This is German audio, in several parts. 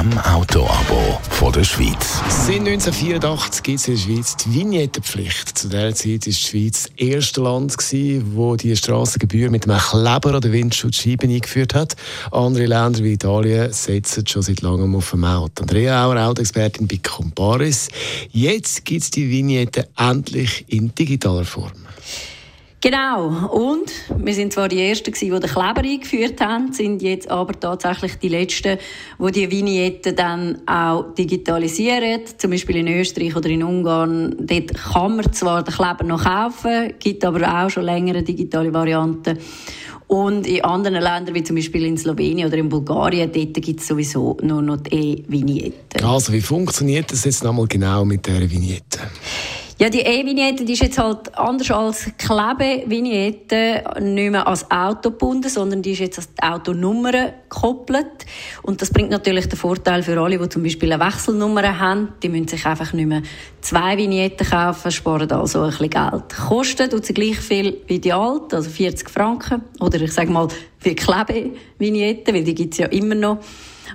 dem Autoabo von der Schweiz. Seit 1984 gibt es in der Schweiz die Vignettenpflicht. Zu dieser Zeit war die Schweiz das erste Land, gewesen, wo die Strassengebühr mit einem Kleber an der Windschutzscheibe eingeführt hat. Andere Länder wie Italien setzen schon seit langem auf dem Auto. Andrea Auer, Autoexpertin bei Comparis. Jetzt gibt es die Vignette endlich in digitaler Form. Genau. Und wir sind zwar die Ersten, die den Kleber eingeführt haben, sind jetzt aber tatsächlich die Letzten, die die Vignetten dann auch digitalisieren. Zum Beispiel in Österreich oder in Ungarn. Dort kann man zwar den Kleber noch kaufen, gibt aber auch schon längere digitale Varianten. Und in anderen Ländern, wie zum Beispiel in Slowenien oder in Bulgarien, dort gibt es sowieso nur noch die E-Vignetten. Also, wie funktioniert das jetzt nochmal genau mit dieser Vignette? Ja, die E-Vignette ist jetzt halt anders als Klebe-Vignette nicht mehr als Auto gebunden, sondern die ist jetzt die Autonummer gekoppelt. Und das bringt natürlich den Vorteil für alle, die zum Beispiel eine Wechselnummer haben. Die müssen sich einfach nicht mehr zwei Vignetten kaufen, sparen also ein bisschen Geld. Kosten tut sie gleich viel wie die alte, also 40 Franken. Oder ich sage mal, für Klebe-Vignetten, weil die gibt es ja immer noch.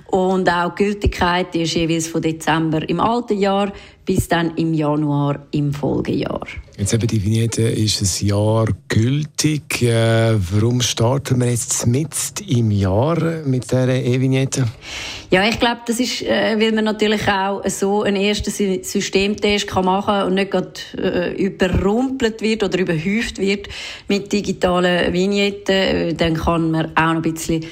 Und auch die Gültigkeit ist jeweils von Dezember im alten Jahr bis dann im Januar im Folgejahr. Jetzt eben die Vignette ist ein Jahr gültig. Äh, warum starten wir jetzt mit im Jahr mit dieser E-Vignette? Ja, ich glaube, das ist, äh, weil man natürlich auch so einen ersten Systemtest kann machen kann und nicht gerade äh, überrumpelt wird oder überhäuft wird mit digitalen Vignetten. Dann kann man auch noch ein bisschen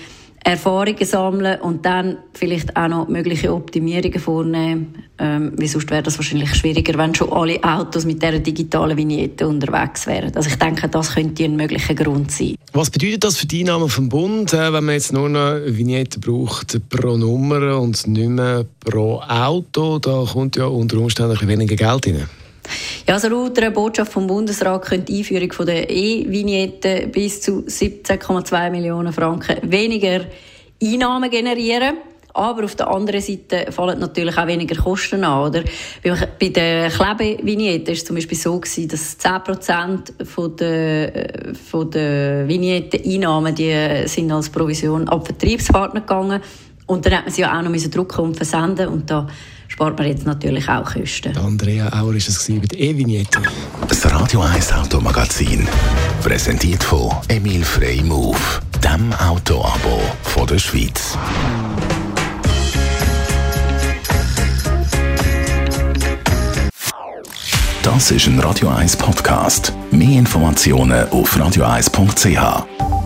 Erfahrungen sammeln und dann vielleicht auch noch mögliche Optimierungen vornehmen. Ähm, weil sonst wäre das wahrscheinlich schwieriger, wenn schon alle Autos mit dieser digitalen Vignette unterwegs wären. Also ich denke, das könnte ein möglicher Grund sein. Was bedeutet das für die Einnahmen vom Bund, äh, wenn man jetzt nur noch Vignette braucht pro Nummer und nicht mehr pro Auto? Da kommt ja unter Umständen weniger Geld rein. Ja, also laut der Botschaft vom Bundesrat könnte die Einführung von der E-Vignette bis zu 17,2 Millionen Franken weniger Einnahmen generieren. Aber auf der anderen Seite fallen natürlich auch weniger Kosten an. Oder? Bei der Klebevignette war es zum Beispiel so, gewesen, dass 10% von der, von der Vignette-Einnahmen sind als Provision ab Vertriebspartner gegangen. Und dann hat man sie ja auch noch drucken und versenden. Und da spart man jetzt natürlich auch Kosten. Andrea Auer war es mit E-Vignette. Das Radio 1 Automagazin. Präsentiert von Emil Frey Move, dem Autoabo von der Schweiz. Das ist ein Radio 1 Podcast. Mehr Informationen auf radio1.ch.